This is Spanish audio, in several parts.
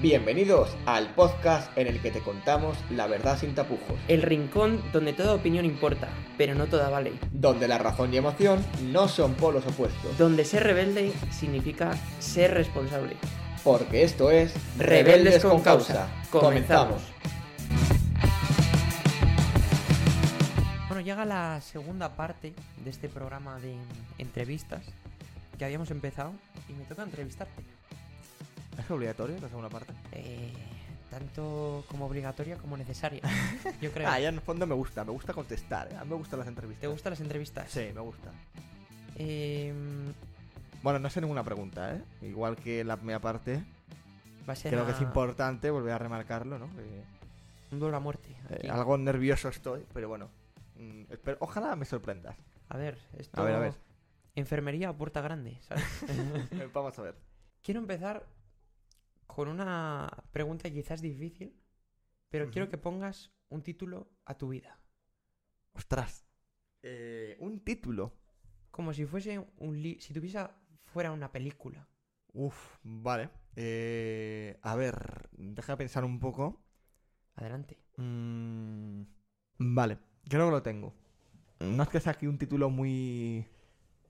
Bienvenidos al podcast en el que te contamos la verdad sin tapujos, El rincón donde toda opinión importa, pero no toda vale. donde la razón y emoción no son polos opuestos, Donde ser rebelde significa ser responsable. porque esto es Rebeldes con causa. Comenzamos. Bueno, llega la segunda parte de este programa de entrevistas que habíamos empezado y me toca entrevistarte. ¿Es obligatorio la segunda parte? Eh, tanto como obligatoria como necesaria. Yo creo. Ah, ya en el fondo me gusta, me gusta contestar. ¿eh? A mí me gustan las entrevistas. ¿Te gustan las entrevistas? Sí, me gusta. Eh, Bueno, no sé ninguna pregunta, ¿eh? Igual que la primera parte, va a ser creo a- que es importante volver a remarcarlo, ¿no? Que, un duelo a muerte. eh, algo nervioso estoy, pero bueno. mm, espero- ojalá me sorprendas. A ver, esto. A ver, a ver. Enfermería a puerta grande, ¿sabes? Vamos a ver. quiero empezar con una pregunta quizás difícil, pero quiero que pongas un título a tu vida. Ostras. Eh, un título. Como si fuese un li si tu vida fuera una película. Uf, vale. Eh, a ver, deja pensar un poco. Adelante. Mm, vale, creo que lo tengo. No es que sea aquí un título muy,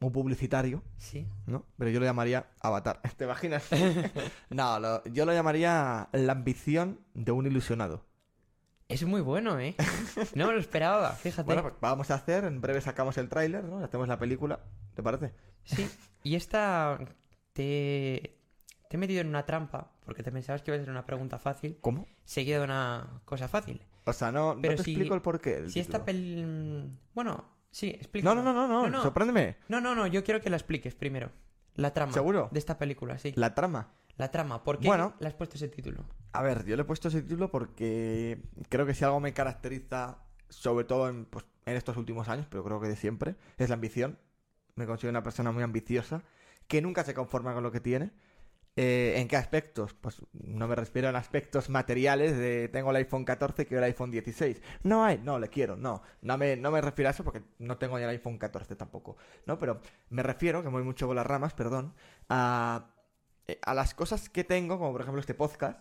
muy publicitario, Sí. ¿no? Pero yo lo llamaría Avatar. ¿Te imaginas? no, lo- yo lo llamaría La ambición de un ilusionado. Es muy bueno, ¿eh? No me lo esperaba, fíjate. Bueno, pues vamos a hacer, en breve sacamos el tráiler, ¿no? Hacemos la película, ¿te parece? Sí. Y esta te te he metido en una trampa porque te pensabas que iba a ser una pregunta fácil, ¿Cómo? seguida de una cosa fácil. O sea, no, no Pero te si- explico el porqué. Si esta peli bueno, sí, no, no, no, no, No, no. sorpréndeme. No, no, no, yo quiero que la expliques primero. La trama. ¿Seguro? De esta película, sí. La trama. La trama. ¿Por qué Bueno. le has puesto ese título? A ver, yo le he puesto ese título porque creo que si algo me caracteriza, sobre todo en, pues, en estos últimos años, pero creo que de siempre, es la ambición. Me considero una persona muy ambiciosa, que nunca se conforma con lo que tiene. Eh, ¿En qué aspectos? Pues no me refiero en aspectos materiales de tengo el iPhone 14, quiero el iPhone 16. No hay, no, le quiero, no. No me, no me refiero a eso porque no tengo ya el iPhone 14 tampoco. ¿No? Pero me refiero, que voy mucho por las ramas, perdón, a, eh, a las cosas que tengo, como por ejemplo este podcast,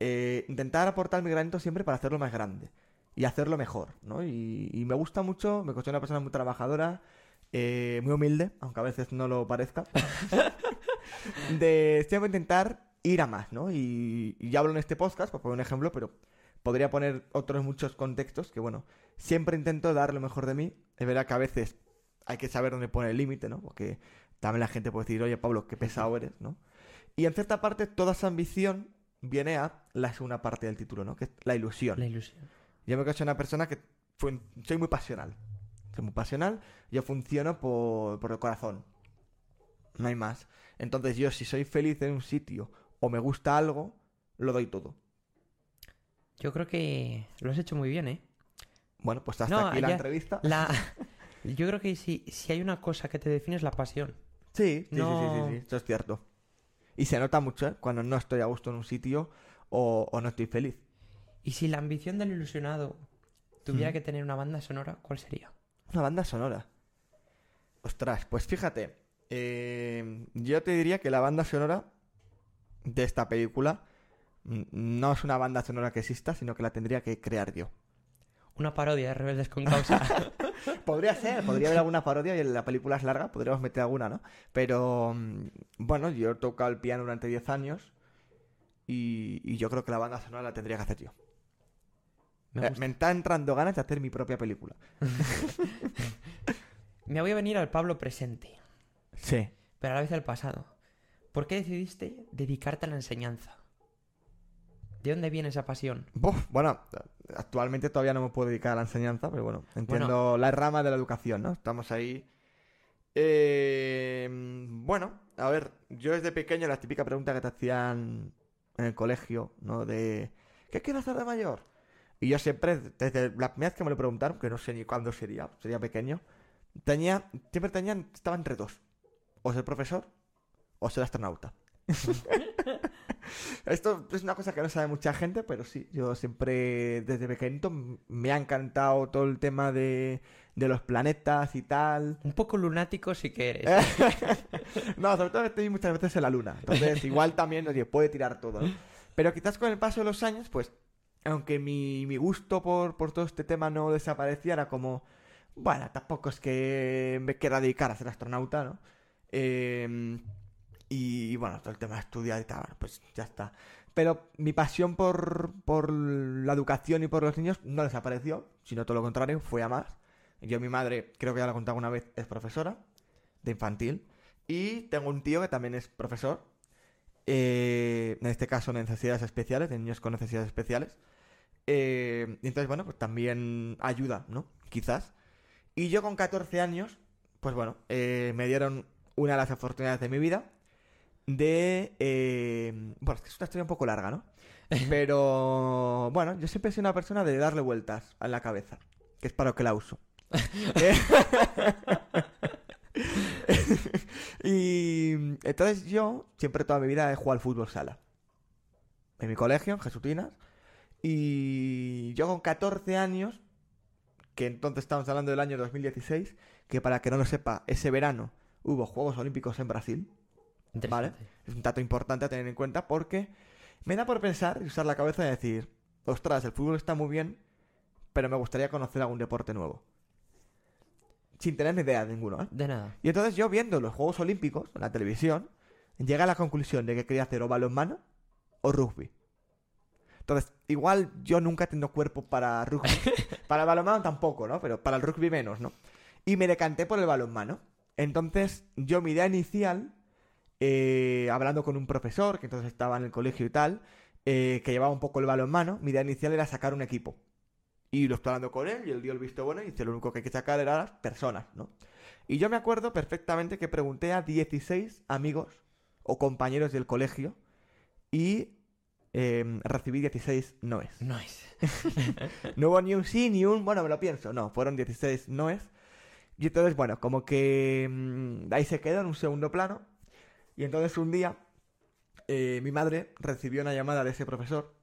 eh, intentar aportar mi granito siempre para hacerlo más grande y hacerlo mejor, ¿no? Y, me gusta mucho, me considero una persona muy trabajadora, eh, muy humilde, aunque a veces no lo parezca, de siempre intentar ir a más, ¿no? Y, y ya hablo en este podcast, por poner un ejemplo, pero podría poner otros muchos contextos que, bueno, siempre intento dar lo mejor de mí. Es verdad que a veces hay que saber dónde pone el límite, ¿no? Porque también la gente puede decir, oye, Pablo, qué pesado eres, ¿no? Y en cierta parte toda esa ambición viene a la segunda parte del título, ¿no? Que es la ilusión. La ilusión. Yo me considero una persona que fue- soy muy pasional. Soy muy pasional, yo funciono por, por el corazón. No hay más. Entonces yo si soy feliz en un sitio o me gusta algo, lo doy todo. Yo creo que lo has hecho muy bien, ¿eh? Bueno, pues hasta No, aquí la ya- entrevista. La... Yo creo que si, si hay una cosa que te define es la pasión. Sí, sí, sí, sí, sí, sí, eso es cierto. Y se nota mucho, ¿eh? Cuando no estoy a gusto en un sitio o, o no estoy feliz. Y si la ambición del ilusionado tuviera Mm. que tener una banda sonora, ¿cuál sería? Una banda sonora. Ostras, pues fíjate. Eh, yo te diría que la banda sonora de esta película mm, no es una banda sonora que exista, sino que la tendría que crear yo. Una parodia de Rebeldes con Causa. Podría ser, podría haber alguna parodia y la película es larga, podríamos meter alguna, ¿no? Pero mm, bueno, yo he tocado el piano durante 10 años y, y yo creo que la banda sonora la tendría que hacer yo. Me, Eh, me está entrando ganas de hacer mi propia película. Me voy a venir al Pablo presente, Sí. pero a la vez al pasado. ¿Por qué decidiste dedicarte a la enseñanza? ¿De dónde viene esa pasión? Buf, bueno, actualmente todavía no me puedo dedicar a la enseñanza, pero bueno, entiendo la rama de la educación, ¿no? Estamos ahí. Eh, bueno, a ver, yo desde pequeño la típica pregunta que te hacían en el colegio, ¿no? De ¿qué quieres hacer de mayor? Y yo siempre, desde la primera vez que me lo preguntaron, que no sé ni cuándo sería, sería pequeño, tenía, siempre tenía, estaba entre dos. O ser profesor o ser astronauta. Esto es una cosa que no sabe mucha gente, pero sí, yo siempre desde pequeñito me ha encantado todo el tema de, de los planetas y tal. Un poco lunático sí que eres. no, sobre todo estoy muchas veces en la luna. Entonces, igual también, oye, puede tirar todo, ¿no? Pero quizás con el paso de los años, pues, aunque mi, mi gusto por, por todo este tema no desapareciera como, bueno, tampoco es que me quiera dedicar a ser astronauta, ¿no? Eh, y bueno, todo el tema de estudiar y tal, pues ya está. Pero mi pasión por, por la educación y por los niños no desapareció, sino todo lo contrario, fue a más. Yo, mi madre, creo que ya lo he contado una vez, es profesora de infantil. Y tengo un tío que también es profesor. eh, en este caso, de necesidades especiales, de niños con necesidades especiales. Eh, y entonces, bueno, pues también ayuda, ¿no? Quizás. Y yo con 14 años, pues bueno, eh, me dieron una de las oportunidades de mi vida de... eh, bueno, es que es una historia un poco larga, ¿no? Pero bueno, yo siempre he sido una persona de darle vueltas a la cabeza, que es para lo que la uso. Y entonces yo siempre toda mi vida he jugado al fútbol sala. En mi colegio, en Jesutinas. Y yo con 14 años, que entonces estamos hablando del año 2016, que para que no lo sepa, ese verano hubo Juegos Olímpicos en Brasil. Vale. Es un dato importante a tener en cuenta porque me da por pensar y usar la cabeza y decir, ostras, el fútbol está muy bien, pero me gustaría conocer algún deporte nuevo. Sin tener ni idea de ninguno, ¿eh? De nada. Y entonces yo viendo los Juegos Olímpicos en la televisión, llegué a la conclusión de que quería hacer o balonmano o rugby. Entonces, igual yo nunca he tenido cuerpo para rugby. para el balonmano tampoco, ¿no? Pero para el rugby menos, ¿no? Y me decanté por el balonmano. Entonces, yo mi idea inicial, eh, hablando con un profesor, que entonces estaba en el colegio y tal, eh, que llevaba un poco el balonmano, mi idea inicial era sacar un equipo. Y lo estoy hablando con él y él dio el visto bueno y dice lo único que hay que sacar era las personas, ¿no? Y yo me acuerdo perfectamente que pregunté a 16 amigos o compañeros del colegio y eh, recibí 16 noes. Nice. No hubo ni un sí ni un, bueno, me lo pienso, no, fueron 16 noes. Y entonces, bueno, como que mm, ahí se quedó en un segundo plano. Y entonces un día eh, mi madre recibió una llamada de ese profesor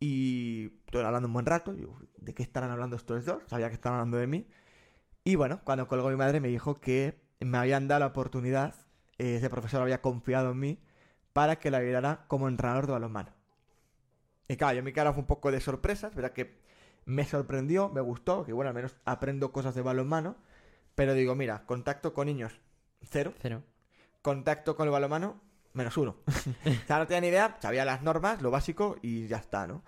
y estoy hablando un buen rato. ¿De qué estarán hablando estos dos? Sabía que estaban hablando de mí. Y bueno, cuando colgó mi madre me dijo que me habían dado la oportunidad, eh, ese profesor había confiado en mí para que la ayudara como entrenador de balonmano. Y claro, yo mi cara fue un poco de sorpresa, es verdad que me sorprendió, me gustó, que bueno, al menos aprendo cosas de balonmano, pero digo, mira, contacto con niños, cero, Cero. contacto con el balonmano, menos uno. o sea, no tenía ni idea, sabía las normas, lo básico y ya está, ¿no?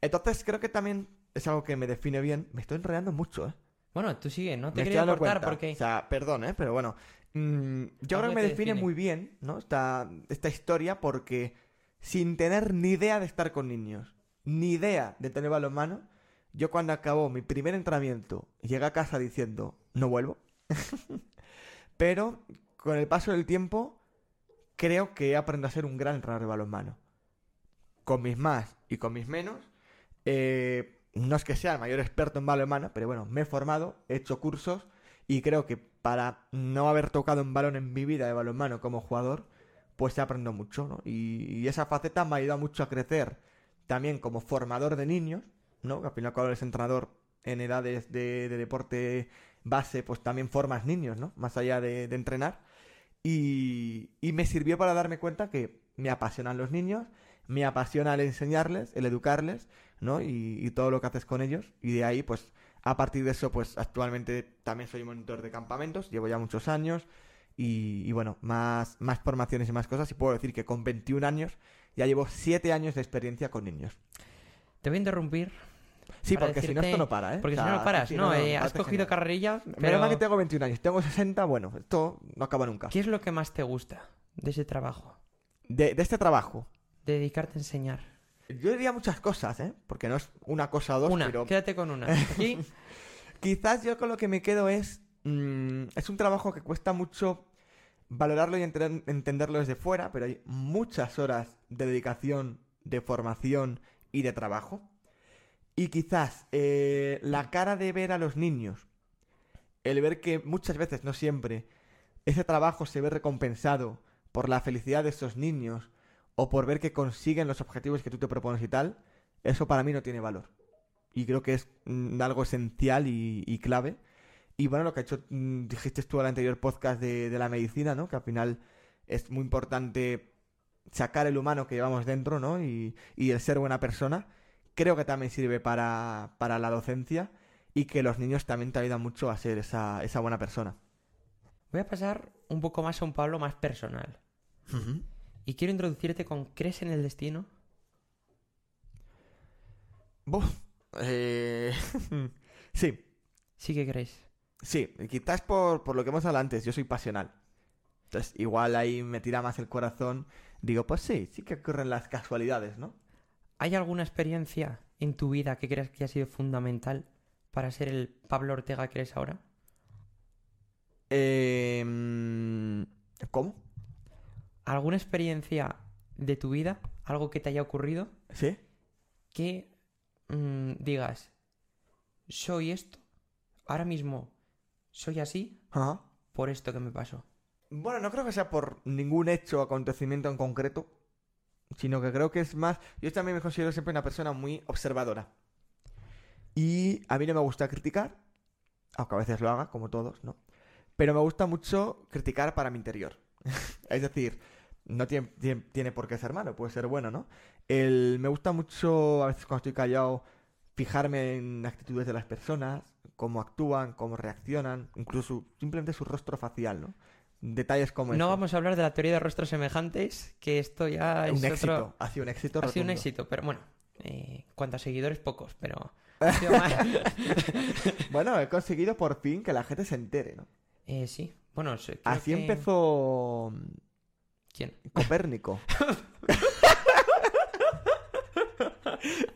Entonces creo que también es algo que me define bien. Me estoy enredando mucho, ¿eh? Bueno, tú sigue, no te Me quería cortar cuenta. porque... O sea, perdón, ¿eh? Pero bueno. mm, yo creo que me define, define. muy bien, ¿no? Esta, esta historia porque sin tener ni idea de estar con niños, ni idea de tener balonmano, yo cuando acabó mi primer entrenamiento llegué a casa diciendo, no vuelvo. Pero con el paso del tiempo creo que he aprendido a ser un gran entrenador de balonmano. Con mis más y con mis menos. eh, no es que sea el mayor experto en balonmano, pero bueno, me he formado, he hecho cursos y creo que para no haber tocado un balón en mi vida de balonmano como jugador, pues he aprendido mucho, ¿no? Y, y esa faceta me ha ayudado mucho a crecer también como formador de niños, ¿no? Que al final cuando eres entrenador en edades de, de deporte base, pues también formas niños, ¿no? Más allá de, entrenar. Y, me sirvió para darme cuenta que me apasionan los niños, me apasiona el enseñarles, el educarles, ¿no? Y, todo lo que haces con ellos. Y de ahí, pues, a partir de eso, pues actualmente también soy monitor de campamentos, llevo ya muchos años. Y, y bueno, más, más formaciones y más cosas. Y puedo decir que con 21 años ya llevo 7 años de experiencia con niños. Te voy a interrumpir. Sí, porque si no esto no para, ¿eh? Porque O si no, no paras. no, eh, me has cogido genial. carrerillas, Menos pero... mal que tengo 21 años. Tengo 60, bueno, esto no acaba nunca. ¿Qué es lo que más te gusta de ese trabajo? De, de este trabajo, De dedicarte a enseñar. yo diría muchas cosas, ¿eh? Porque no es una cosa o dos, una, pero quédate con una. Aquí, quizás yo con lo que me quedo es... mm, es un trabajo que cuesta mucho valorarlo y enter- entenderlo desde fuera, pero hay muchas horas de dedicación, de formación y de trabajo. Y quizás eh, la cara de ver a los niños, el ver que muchas veces, no siempre, ese trabajo se ve recompensado por la felicidad de esos niños o por ver que consiguen los objetivos que tú te propones y tal, eso para mí no tiene valor. Y creo que es mm, algo esencial y, clave. Y bueno, lo que ha hecho, mm, dijiste tú el anterior podcast de, de la medicina, ¿no? Que al final es muy importante sacar el humano que llevamos dentro, ¿no? Y, y el ser buena persona, creo que también sirve para, para la docencia y que los niños también te ayudan mucho a ser esa, esa buena persona. Voy a pasar un poco más a un Pablo más personal. Y quiero introducirte con ¿crees en el destino? Buf, eh, sí, Sí que crees. sí, quizás por, por lo que hemos hablado antes, yo soy pasional. Entonces, igual ahí me tira más el corazón. Digo, pues sí, sí que ocurren las casualidades, ¿no? ¿Hay alguna experiencia en tu vida que creas que ha sido fundamental para ser el Pablo Ortega que eres ahora? Eh, ¿Cómo? ¿Alguna experiencia de tu vida, algo que te haya ocurrido, ¿Sí? que mm, digas, soy esto, ahora mismo soy así Ajá. por esto que me pasó? Bueno, no creo que sea por ningún hecho o acontecimiento en concreto, sino que creo que es más... Yo también me considero siempre una persona muy observadora. Y a mí no me gusta criticar, aunque a veces lo haga, como todos, ¿no? Pero me gusta mucho criticar para mi interior. es decir, no tiene, tiene, por qué ser malo, puede ser bueno, ¿no? El, me gusta mucho, a veces cuando estoy callado, fijarme en actitudes de las personas, cómo actúan, cómo reaccionan, incluso simplemente su rostro facial, ¿no? Detalles como No eso. vamos a hablar de la teoría de rostros semejantes, que esto ya es un otro- éxito, ha sido un éxito Ha sido un rotundo. éxito, pero bueno, eh, cuanto a seguidores, pocos, pero... Bueno, he conseguido por fin que la gente se entere, ¿no? Eh, sí, bueno, creo Así que- empezó ¿Quién? Copérnico.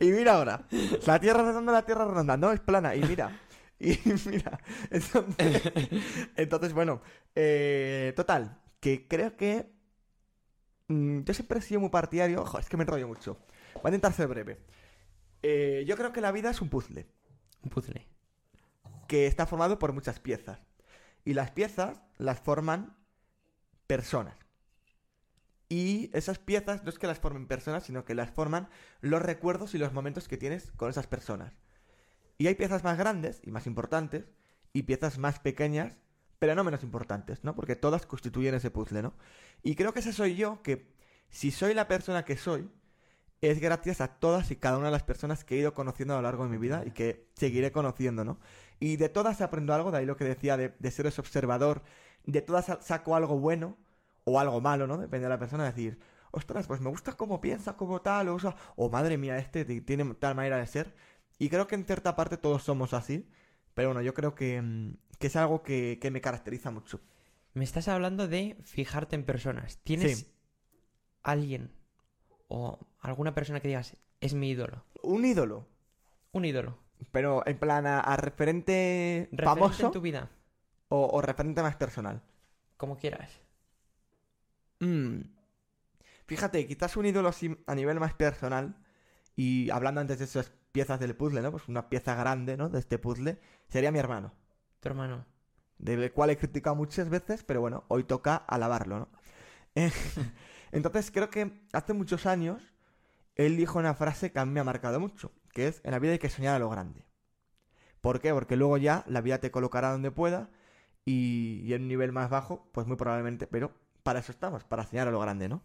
y mira ahora, la Tierra redonda, la Tierra redonda, no es plana, y mira, y mira, entonces, entonces, bueno, eh, total, que creo que mm, yo siempre he sido muy partidario, ojo, es que me enrollo mucho, voy a intentar ser breve. Eh, yo creo que la vida es un puzzle Un puzzle. que está formado por muchas piezas. Y las piezas las forman personas. Y esas piezas no es que las formen personas, sino que las forman los recuerdos y los momentos que tienes con esas personas. Y hay piezas más grandes y más importantes, y piezas más pequeñas, pero no menos importantes, ¿no? Porque todas constituyen ese puzzle, ¿no? Y creo que ese soy yo, que si soy la persona que soy, es gracias a todas y cada una de las personas que he ido conociendo a lo largo de mi vida y que seguiré conociendo, ¿no? Y de todas aprendo algo, de ahí lo que decía de, de ser ese observador, de todas sa- saco algo bueno o algo malo, ¿no? Depende de la persona, decir, ostras, pues me gusta cómo piensa, como tal, o, usa- o madre mía, este ti- tiene tal manera de ser. Y creo que en cierta parte todos somos así, pero bueno, yo creo que, mm, que es algo que, que me caracteriza mucho. Me estás hablando de fijarte en personas. ¿Tienes Sí. alguien o alguna persona que digas, es mi ídolo? Un ídolo, Un ídolo. pero en plan a, a referente, Referente famoso en tu vida, o, o referente más personal. como quieras. Mm. Fíjate, quizás un ídolo así a nivel más personal, y hablando antes de esas piezas del puzzle, ¿no? Pues una pieza grande, ¿no? De este puzzle, sería mi hermano, Tu hermano. del cual he criticado muchas veces, pero bueno, hoy toca alabarlo, ¿no? Eh, Entonces creo que hace muchos años él dijo una frase que a mí me ha marcado mucho, que es, en la vida hay que soñar a lo grande. ¿Por qué? Porque luego ya la vida te colocará donde pueda y, y en un nivel más bajo, pues muy probablemente, pero para eso estamos, para soñar a lo grande, ¿no?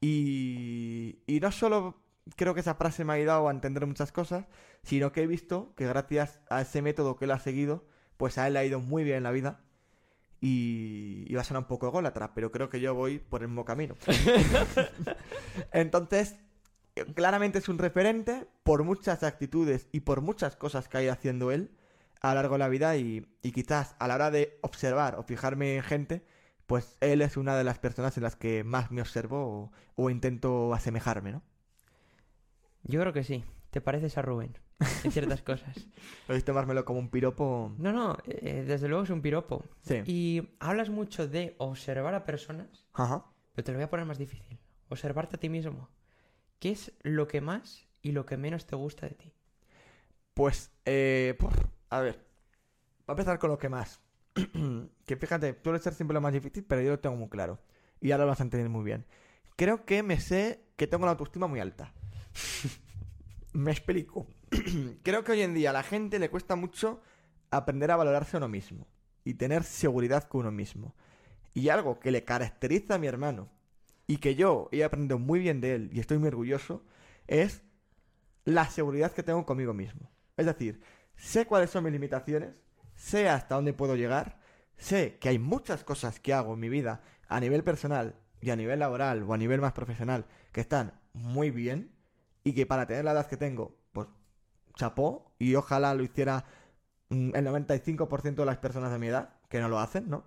Y, y no solo creo que esa frase me ha ayudado a entender muchas cosas, sino que he visto que gracias a ese método que él ha seguido, pues a él le ha ido muy bien en la vida. Y, y va a sonar un poco ególatra, pero creo que yo voy por el mismo camino. Entonces, claramente es un referente por muchas actitudes y por muchas cosas que ha ido haciendo él a lo largo de la vida y, y quizás a la hora de observar o fijarme en gente, pues él es una de las personas en las que más me observo o, o intento asemejarme, ¿no? Yo creo que sí. Te pareces a Rubén en ciertas cosas. Lo visto tomármelo como un piropo. No, no, eh, desde luego es un piropo. Sí. Y hablas mucho de observar a personas, Ajá. pero te lo voy a poner más difícil. Observarte a ti mismo. ¿Qué es lo que más y lo que menos te gusta de ti? Pues, eh, puf, a ver. Voy a empezar con lo que más. que fíjate, suele ser siempre lo más difícil, pero yo lo tengo muy claro. Y ahora lo vas a entender muy bien. Creo que me sé que tengo la autoestima muy alta. me explico. Creo que hoy en día a la gente le cuesta mucho aprender a valorarse a uno mismo. Y tener seguridad con uno mismo. Y algo que le caracteriza a mi hermano y que yo he aprendido muy bien de él y estoy muy orgulloso, es la seguridad que tengo conmigo mismo. Es decir, sé cuáles son mis limitaciones, sé hasta dónde puedo llegar, sé que hay muchas cosas que hago en mi vida a nivel personal y a nivel laboral o a nivel más profesional que están muy bien y que para tener la edad que tengo, pues chapó y ojalá lo hiciera mm, el 95% de las personas de mi edad, que no lo hacen, ¿no?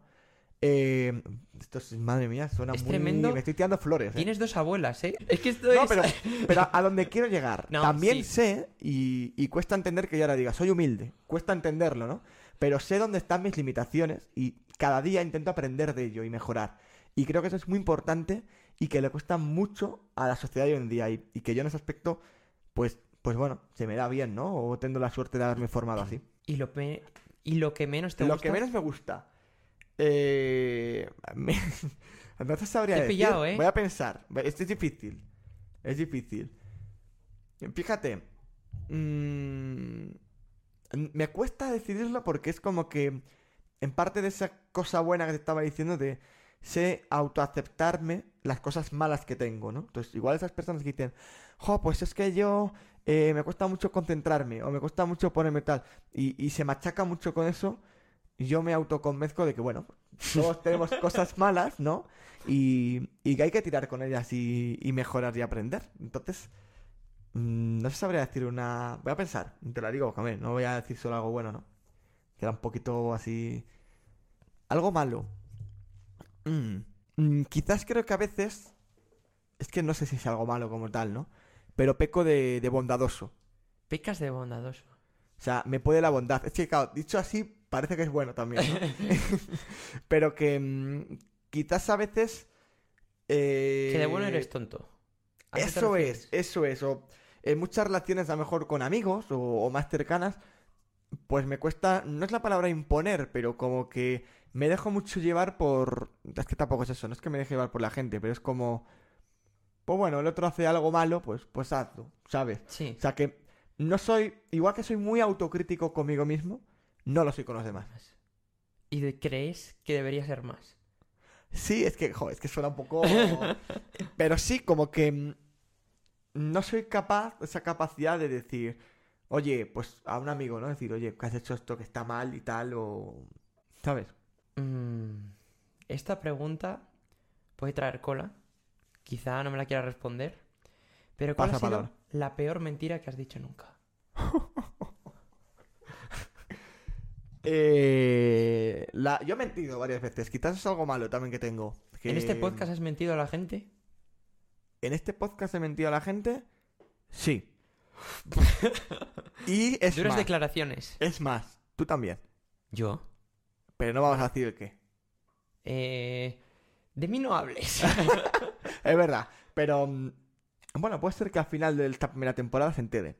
Eh, esto es, madre mía, suena Es muy... tremendo. Me estoy tirando flores, ¿eh? Tienes dos abuelas, ¿eh? Es que esto No, es... pero, pero a donde quiero llegar. No, También sí. sé, y, y cuesta entender que yo ahora diga, soy humilde. Cuesta entenderlo, ¿no? Pero sé dónde están mis limitaciones y cada día intento aprender de ello y mejorar. Y creo que eso es muy importante y que le cuesta mucho a la sociedad de hoy en día. Y, y que yo en ese aspecto, pues, pues bueno, se me da bien, ¿no? O tengo la suerte de haberme formado así. Y lo, y lo que menos te Lo gusta... que menos me gusta. Eh... me- No te sabría Te he decir. pillado, ¿eh? Voy a pensar. Esto es difícil. Es difícil. Fíjate. mm, Me cuesta decidirlo porque es como que. En parte de esa cosa buena que te estaba diciendo de sé autoaceptarme las cosas malas que tengo, ¿no? Entonces, igual esas personas que dicen, jo, pues es que yo eh, me cuesta mucho concentrarme o me cuesta mucho ponerme tal y, y se machaca mucho con eso, yo me autoconvenzco de que, bueno, todos tenemos cosas malas, ¿no? Y, y que hay que tirar con ellas y, y mejorar y aprender. Entonces, mm, no se sabría decir una... Voy a pensar, te la digo, Camé, no voy a decir solo algo bueno, ¿no? Queda un poquito así... Algo malo. Mm, mm, quizás creo que a veces... Es que no sé si es algo malo como tal, ¿no? Pero peco de, de bondadoso. Pecas de bondadoso. O sea, me puede la bondad. Es que, claro, dicho así, parece que es bueno también, ¿no? Pero que mm, quizás a veces... eh, Que de bueno eres tonto. ¿A qué te Eso es, eso es. O en muchas relaciones, a lo mejor con amigos o, o más cercanas, pues me cuesta, no es la palabra imponer, pero como que me dejo mucho llevar por... Es que tampoco es eso, no es que me deje llevar por la gente, pero es como... Pues bueno, el otro hace algo malo, pues, pues hazlo, ¿sabes? Sí. O sea que no soy, igual que soy muy autocrítico conmigo mismo, no lo soy con los demás. ¿Y de- crees que debería ser más? Sí, es que, es que suena un poco... Pero sí, como que mm, no soy capaz, esa capacidad de decir, oye, pues a un amigo, ¿no? Decir, oye, que has hecho esto que está mal y tal, o... ¿Sabes? Mm, esta pregunta puede traer cola. Quizá no me la quiera responder. Pero ¿cuál Pasa ha sido palabra. la peor mentira que has dicho nunca? Eh, la... Yo he mentido varias veces, quizás es algo malo también que tengo. que- ¿En este podcast has mentido a la gente? ¿En este podcast he mentido a la gente? Sí. Y es Duras más, declaraciones. es más, tú también. ¿Yo? Pero no vamos a decir el qué. Eh, de mí no hables. Es verdad, pero mm, bueno, puede ser que al final de esta primera temporada se entere.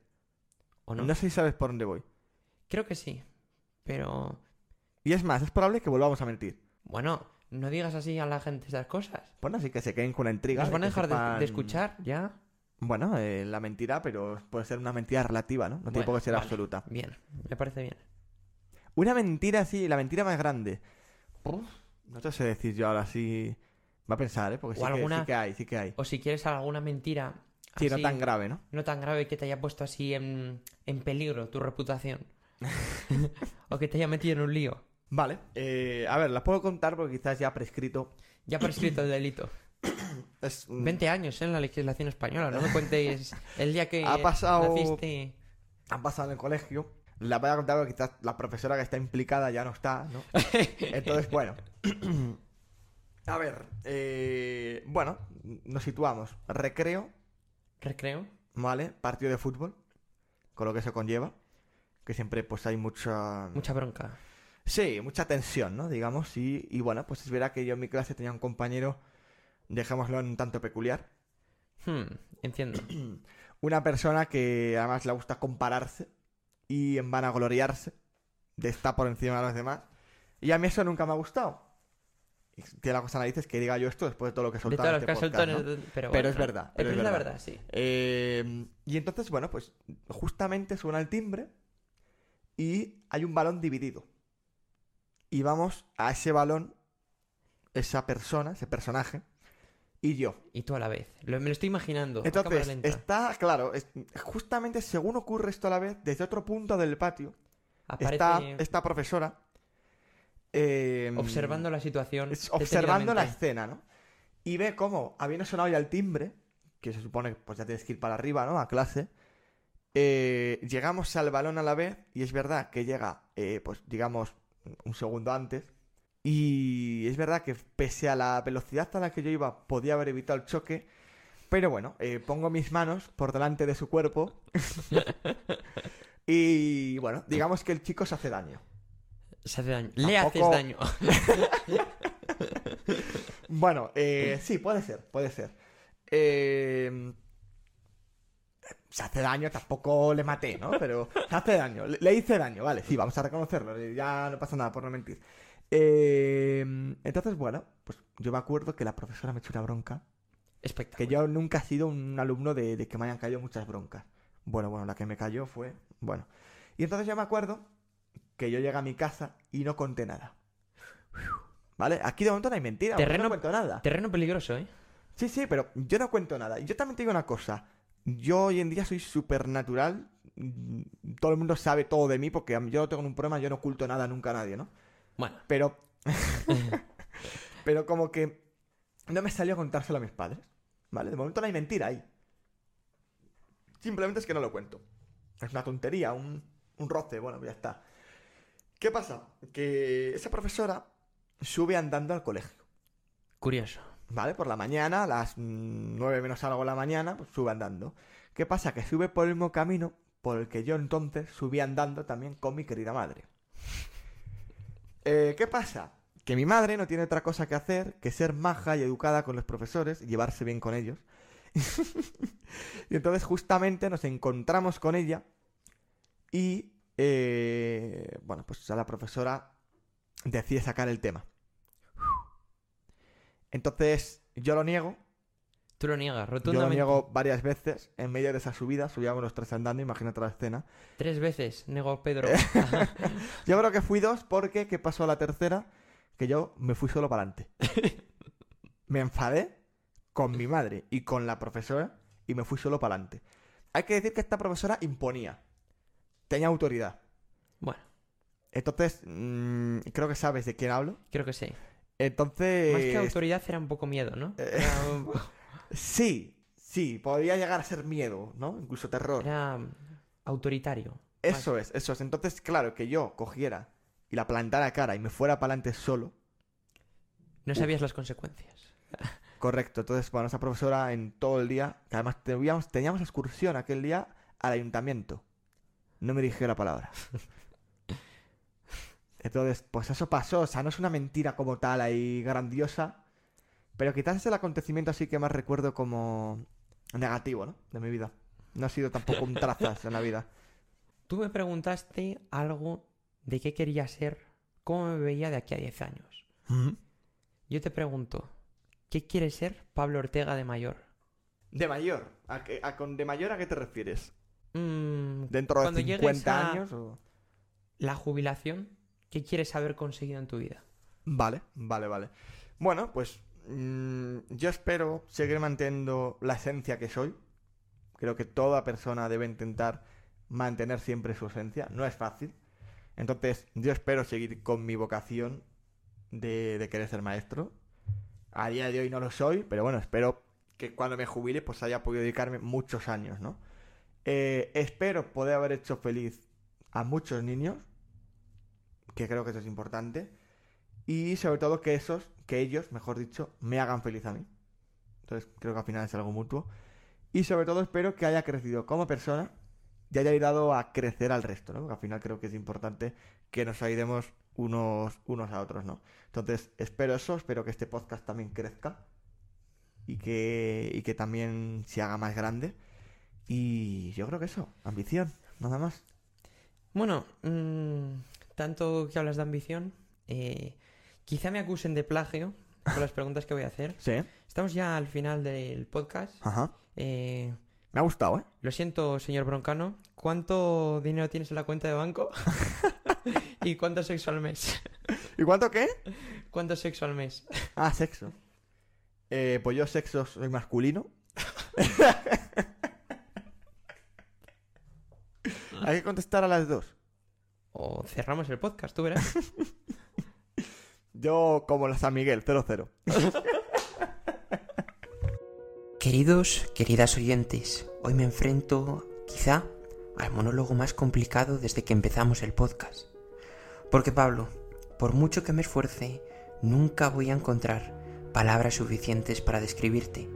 ¿O No, no? sé si sabes por dónde voy. Creo que sí. Pero... Y es más, es probable que volvamos a mentir. Bueno, no digas así a la gente esas cosas. Bueno, así que se queden con la intriga. Nos van a dejar de, sepan- de escuchar ya. Bueno, eh, la mentira, pero puede ser una mentira relativa, ¿no? No tiene por qué ser vale. absoluta. Bien, me parece bien. Una mentira, sí, la mentira más grande. Uf, no te sé decir yo ahora sí. Va a pensar, ¿eh? Porque sí, que, sí que hay, sí que hay. O si quieres alguna mentira Sí, no así, tan grave, ¿no? no tan grave que te haya puesto así en, en peligro tu reputación. o que te haya metido en un lío. Vale, eh, a ver, las puedo contar porque quizás ya prescrito. Ya prescrito el delito. Es, mm, 20 años ¿eh? en la legislación española. No me cuentes el día que Ha pasado- naciste. han pasado en el colegio. La voy a contar porque quizás la profesora que está implicada ya no está, ¿no? Entonces, bueno. A ver, eh, bueno, nos situamos. Recreo, Recreo. ¿vale? Partido de fútbol, con lo que eso conlleva. Que siempre pues hay mucha... Mucha bronca. Sí, mucha tensión, ¿no? Digamos, y, y bueno, pues es verdad que yo en mi clase tenía un compañero, dejémoslo en un tanto peculiar, Hmm, entiendo. una persona que además le gusta compararse y en vanagloriarse de estar por encima de los demás. Y a mí eso nunca me ha gustado. Y tiene la cosa narices que diga yo esto después de todo lo que he soltado este podcast, soltó en ¿no? el- Pero, Pero bueno, es verdad, pero es es la verdad. verdad, sí. Eh, y entonces, bueno, pues justamente suena el timbre y hay un balón dividido. Y vamos a ese balón, esa persona, ese personaje, y yo. Y tú a la vez. Lo- me lo estoy imaginando. Entonces, está, claro, es- justamente según ocurre esto a la vez, desde otro punto del patio, Aparece está esta profesora eh, observando la situación. es- observando la escena, ¿no? Y ve cómo, habiendo sonado ya el timbre, que se supone que pues ya tienes que ir para arriba, ¿no? A clase. eh, llegamos al balón a la vez y es verdad que llega, eh, pues digamos, un segundo antes. Y es verdad que pese a la velocidad a la que yo iba, podía haber evitado el choque. Pero bueno, eh, pongo mis manos por delante de su cuerpo. y bueno, digamos que el chico se hace daño. Se hace daño. Le haces daño. Bueno, eh, sí, puede ser, puede ser. Eh, se hace daño, tampoco le maté, ¿no? Pero se hace daño, le, le hice daño, vale, sí, vamos a reconocerlo, ya no pasa nada por no mentir. Eh, entonces, bueno, pues yo me acuerdo que la profesora me echó una bronca, que Espectacular. yo nunca he sido un alumno de, de que me hayan caído muchas broncas. Bueno, bueno, la que me cayó fue, bueno. Y entonces yo me acuerdo que yo llegué a mi casa y no conté nada. ¿Vale? Aquí de momento no hay mentira, Terreno- no cuento nada. Terreno peligroso, ¿eh? Sí, sí, pero yo no cuento nada. Y yo también te digo una cosa. Yo hoy en día soy súper natural. Mm, Todo el mundo sabe todo de mí porque yo no tengo un problema, yo no oculto nada nunca a nadie, ¿no? Bueno. Pero... pero como que no me salió a contárselo a mis padres. ¿Vale? De momento no hay mentira ahí. Simplemente es que no lo cuento. Es una tontería, un, un roce, bueno, ya está. ¿Qué pasa? Que esa profesora sube andando al colegio. Curioso. ¿Vale? Por la mañana, a las mm, 9 menos algo de la mañana, pues sube andando. ¿Qué pasa? Que sube por el mismo camino por el que yo entonces subí andando también con mi querida madre. Eh, ¿Qué pasa? Que mi madre no tiene otra cosa que hacer que ser maja y educada con los profesores y llevarse bien con ellos. y entonces justamente nos encontramos con ella y, eh, bueno, pues a la profesora decide sacar el tema. Entonces, yo lo niego. Tú lo niegas, Yo lo rotundamente. niego varias veces. En medio de esa subida, subíamos los tres andando, imagínate la escena. Tres veces, negó Pedro. Yo creo que fui dos porque, ¿qué pasó a la tercera? Que yo me fui solo para adelante. me enfadé con mi madre y con la profesora y me fui solo para adelante. Hay que decir que esta profesora imponía. Tenía autoridad. bueno, Entonces, mm, creo que sabes de quién hablo. creo que sí. Entonces... Más que autoridad era un poco miedo, ¿no? Eh, Era, un poco- Sí, sí, podría llegar a ser miedo, ¿no? Incluso terror. era autoritario. Eso es, eso es. Entonces, claro, que yo cogiera y la plantara cara y me fuera para adelante solo. No sabías las consecuencias. Correcto. Entonces, bueno, esa profesora en todo el día, que además teníamos, teníamos excursión aquel día al ayuntamiento. No me dirigió la palabra. Entonces, pues eso pasó. O sea, no es una mentira como tal ahí grandiosa. Pero quizás es el acontecimiento así que más recuerdo como negativo, ¿no? De mi vida. No ha sido tampoco un trazas en la vida. Tú me preguntaste algo de qué quería ser, cómo me veía de aquí a 10 años. Yo te pregunto, ¿qué quiere ser Pablo Ortega de mayor? De mayor. ¿A qué- a con de mayor a qué te refieres? Mm, ¿Dentro de Cuando llegues 50 a- años? O... la jubilación, ¿qué quieres haber conseguido en tu vida? Vale, vale, vale. Bueno, pues mm, yo espero seguir manteniendo la esencia que soy. Creo que toda persona debe intentar mantener siempre su esencia. No es fácil. Entonces, yo espero seguir con mi vocación de, querer ser maestro. A día de hoy no lo soy, pero bueno, espero que cuando me jubile pues haya podido dedicarme muchos años, ¿no? Eh, espero poder haber hecho feliz a muchos niños, que creo que eso es importante. Y sobre todo que esos, que ellos, mejor dicho, me hagan feliz a mí. Entonces creo que al final es algo mutuo. Y sobre todo espero que haya crecido como persona y haya ayudado a crecer al resto, ¿no? Porque al final creo que es importante que nos ayudemos unos, unos a otros, ¿no? Entonces espero eso, espero que este podcast también crezca y que, y que también se haga más grande. Y yo creo que eso, ambición, nada más. Bueno, mm, tanto que hablas de ambición, eh, quizá me acusen de plagio con las preguntas que voy a hacer. Sí, Estamos ya al final del podcast. ajá. Eh, Me ha gustado, ¿eh? lo siento, señor Broncano. ¿Cuánto dinero tienes en la cuenta de banco? ¿Y cuánto sexo al mes? ¿Y cuánto qué? ¿Cuánto sexo al mes? Ah, sexo. Eh, pues yo sexo soy masculino. Hay que contestar a las dos. O cerramos el podcast, tú verás. Yo como la San Miguel, 0-0. Queridos, queridas oyentes, hoy me enfrento, quizá, al monólogo más complicado desde que empezamos el podcast. Porque Pablo, por mucho que me esfuerce, nunca voy a encontrar palabras suficientes para describirte.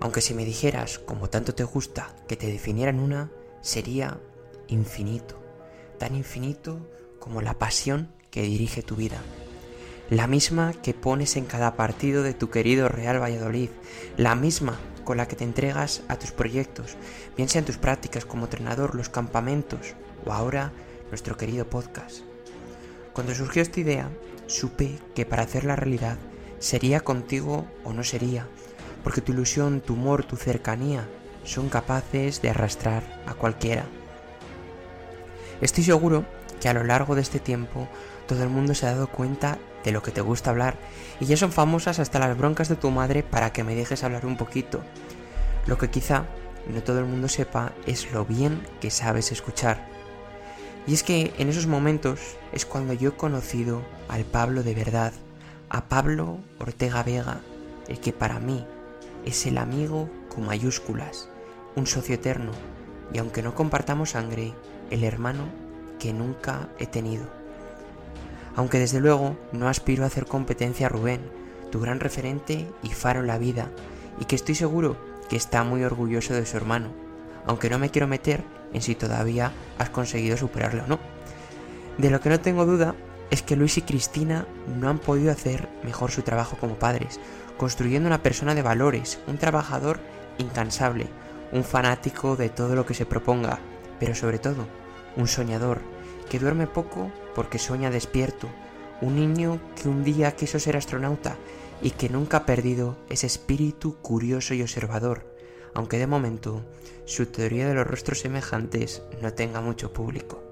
Aunque si me dijeras, como tanto te gusta, que te definieran una, sería infinito, tan infinito como la pasión que dirige tu vida. La misma que pones en cada partido de tu querido Real Valladolid, la misma con la que te entregas a tus proyectos, bien sean tus prácticas como entrenador, los campamentos o ahora nuestro querido podcast. Cuando surgió esta idea, supe que para hacerla realidad sería contigo o no sería, porque tu ilusión, tu humor, tu cercanía son capaces de arrastrar a cualquiera. Estoy seguro que a lo largo de este tiempo todo el mundo se ha dado cuenta de lo que te gusta hablar y ya son famosas hasta las broncas de tu madre para que me dejes hablar un poquito. Lo que quizá no todo el mundo sepa es lo bien que sabes escuchar. Y es que en esos momentos es cuando yo he conocido al Pablo de verdad, a Pablo Ortega Vega, el que para mí es el amigo con mayúsculas, un socio eterno, y aunque no compartamos sangre, el hermano que nunca he tenido. Aunque desde luego no aspiro a hacer competencia a Rubén, tu gran referente y faro en la vida, y que estoy seguro que está muy orgulloso de su hermano, aunque no me quiero meter en si todavía has conseguido superarlo o no. De lo que no tengo duda es que Luis y Cristina no han podido hacer mejor su trabajo como padres, construyendo una persona de valores, un trabajador incansable, un fanático de todo lo que se proponga, pero sobre todo, un soñador que duerme poco porque sueña despierto, un niño que un día quiso ser astronauta y que nunca ha perdido ese espíritu curioso y observador, aunque de momento su teoría de los rostros semejantes no tenga mucho público.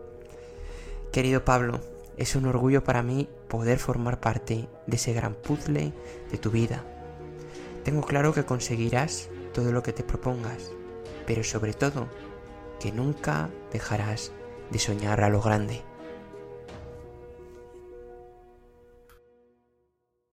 Querido Pablo, es un orgullo para mí poder formar parte de ese gran puzzle de tu vida. Tengo claro que conseguirás todo lo que te propongas, pero sobre todo que nunca dejarás de soñar a lo grande.